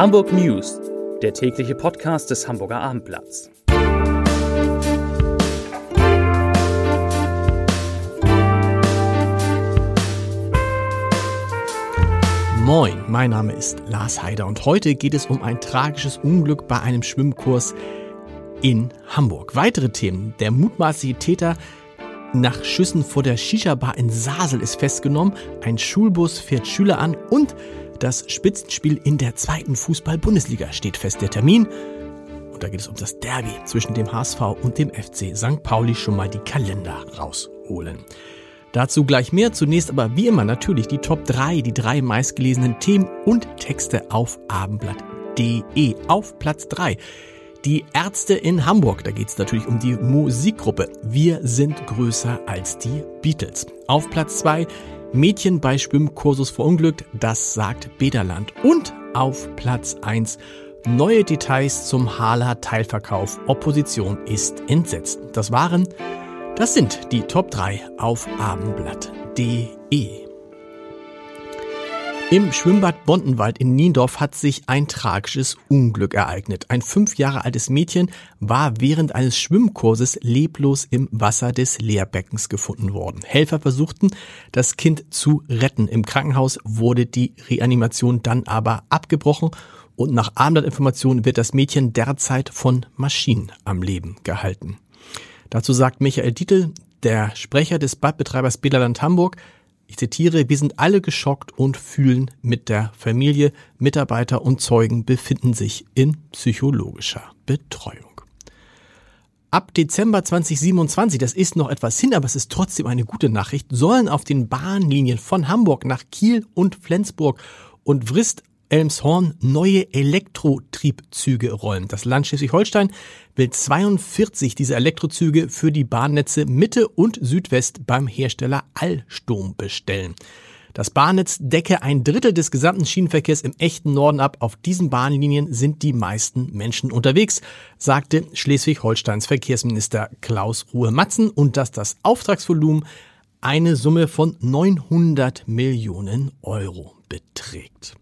Hamburg News, der tägliche Podcast des Hamburger Abendblatts. Moin, mein Name ist Lars Heider und heute geht es um ein tragisches Unglück bei einem Schwimmkurs in Hamburg. Weitere Themen. Der mutmaßliche Täter nach Schüssen vor der Shisha-Bar in Sasel ist festgenommen. Ein Schulbus fährt Schüler an und das Spitzenspiel in der zweiten Fußball-Bundesliga steht fest. Der Termin, und da geht es um das Derby zwischen dem HSV und dem FC St. Pauli, schon mal die Kalender rausholen. Dazu gleich mehr, zunächst aber wie immer natürlich die Top 3, die drei meistgelesenen Themen und Texte auf abendblatt.de. Auf Platz 3 die Ärzte in Hamburg, da geht es natürlich um die Musikgruppe. Wir sind größer als die Beatles. Auf Platz 2 Mädchen bei Schwimmkursus verunglückt, das sagt Bederland. Und auf Platz 1 neue Details zum Hala Teilverkauf. Opposition ist entsetzt. Das waren, das sind die Top 3 auf abendblatt.de. Im Schwimmbad Bondenwald in Niendorf hat sich ein tragisches Unglück ereignet. Ein fünf Jahre altes Mädchen war während eines Schwimmkurses leblos im Wasser des Leerbeckens gefunden worden. Helfer versuchten, das Kind zu retten. Im Krankenhaus wurde die Reanimation dann aber abgebrochen und nach Abendblattinformationen wird das Mädchen derzeit von Maschinen am Leben gehalten. Dazu sagt Michael Dietl, der Sprecher des Badbetreibers Bederland Hamburg, ich zitiere, wir sind alle geschockt und fühlen mit der Familie, Mitarbeiter und Zeugen befinden sich in psychologischer Betreuung. Ab Dezember 2027, das ist noch etwas hin, aber es ist trotzdem eine gute Nachricht, sollen auf den Bahnlinien von Hamburg nach Kiel und Flensburg und Vrist Elmshorn neue Elektrotriebzüge rollen. Das Land Schleswig-Holstein will 42 dieser Elektrozüge für die Bahnnetze Mitte und Südwest beim Hersteller Allsturm bestellen. Das Bahnnetz decke ein Drittel des gesamten Schienenverkehrs im echten Norden ab. Auf diesen Bahnlinien sind die meisten Menschen unterwegs, sagte Schleswig-Holsteins Verkehrsminister Klaus Ruhe-Matzen und dass das Auftragsvolumen eine Summe von 900 Millionen Euro beträgt.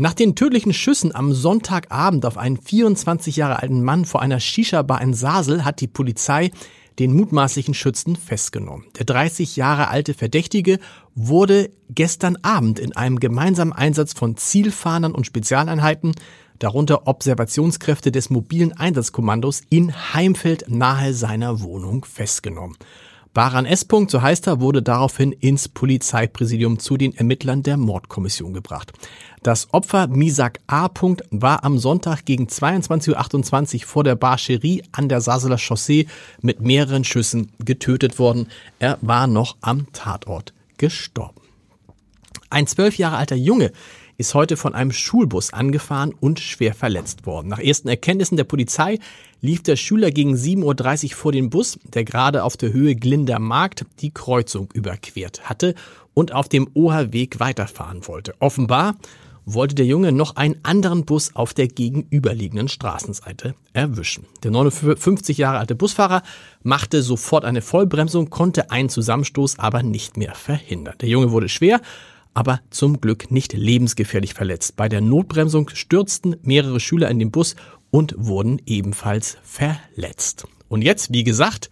Nach den tödlichen Schüssen am Sonntagabend auf einen 24 Jahre alten Mann vor einer Shisha-Bar in Sasel hat die Polizei den mutmaßlichen Schützen festgenommen. Der 30 Jahre alte Verdächtige wurde gestern Abend in einem gemeinsamen Einsatz von Zielfahnern und Spezialeinheiten, darunter Observationskräfte des mobilen Einsatzkommandos, in Heimfeld nahe seiner Wohnung festgenommen. Baran S. so heißt er, wurde daraufhin ins Polizeipräsidium zu den Ermittlern der Mordkommission gebracht. Das Opfer Misak A. war am Sonntag gegen 22.28 Uhr vor der Bar Cherie an der Saseler Chaussee mit mehreren Schüssen getötet worden. Er war noch am Tatort gestorben. Ein zwölf Jahre alter Junge ist heute von einem Schulbus angefahren und schwer verletzt worden. Nach ersten Erkenntnissen der Polizei lief der Schüler gegen 7.30 Uhr vor den Bus, der gerade auf der Höhe Glinder Markt die Kreuzung überquert hatte und auf dem Oherweg weiterfahren wollte. Offenbar wollte der Junge noch einen anderen Bus auf der gegenüberliegenden Straßenseite erwischen. Der 59 Jahre alte Busfahrer machte sofort eine Vollbremsung, konnte einen Zusammenstoß aber nicht mehr verhindern. Der Junge wurde schwer, aber zum Glück nicht lebensgefährlich verletzt. Bei der Notbremsung stürzten mehrere Schüler in den Bus und wurden ebenfalls verletzt. Und jetzt, wie gesagt,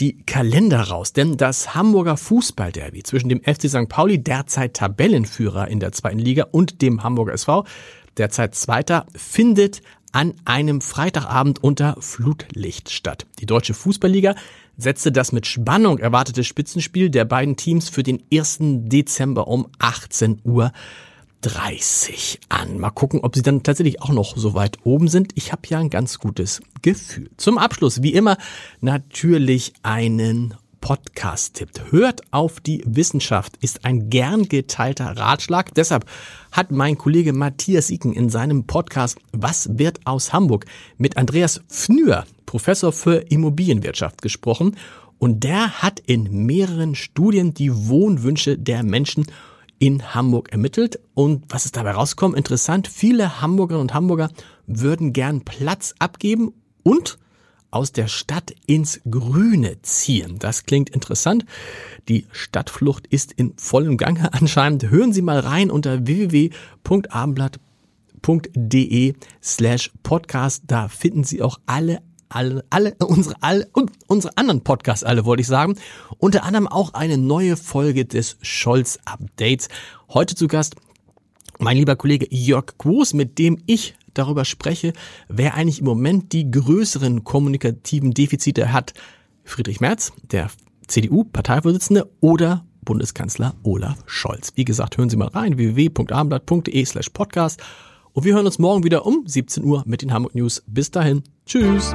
die Kalender raus, denn das Hamburger Fußballderby zwischen dem FC St. Pauli, derzeit Tabellenführer in der zweiten Liga, und dem Hamburger SV, derzeit Zweiter, findet an einem Freitagabend unter Flutlicht statt. Die deutsche Fußballliga setzte das mit Spannung erwartete Spitzenspiel der beiden Teams für den 1. Dezember um 18 Uhr 30 an. Mal gucken, ob sie dann tatsächlich auch noch so weit oben sind. Ich habe ja ein ganz gutes Gefühl. Zum Abschluss, wie immer, natürlich einen Podcast-Tipp. Hört auf die Wissenschaft ist ein gern geteilter Ratschlag. Deshalb hat mein Kollege Matthias Iken in seinem Podcast Was wird aus Hamburg mit Andreas Pfnür, Professor für Immobilienwirtschaft, gesprochen. Und der hat in mehreren Studien die Wohnwünsche der Menschen in Hamburg ermittelt. Und was ist dabei rausgekommen? Interessant, viele Hamburgerinnen und Hamburger würden gern Platz abgeben und aus der Stadt ins Grüne ziehen. Das klingt interessant. Die Stadtflucht ist in vollem Gange anscheinend. Hören Sie mal rein unter www.abendblatt.de abendblatt.de slash podcast. Da finden Sie auch alle alle, alle, unsere, alle, unsere anderen Podcasts alle, wollte ich sagen. Unter anderem auch eine neue Folge des Scholz-Updates. Heute zu Gast mein lieber Kollege Jörg Groß, mit dem ich darüber spreche, wer eigentlich im Moment die größeren kommunikativen Defizite hat. Friedrich Merz, der CDU-Parteivorsitzende oder Bundeskanzler Olaf Scholz. Wie gesagt, hören Sie mal rein, www.abendblatt.de slash podcast. Und wir hören uns morgen wieder um 17 Uhr mit den Hamburg News. Bis dahin. Tschüss.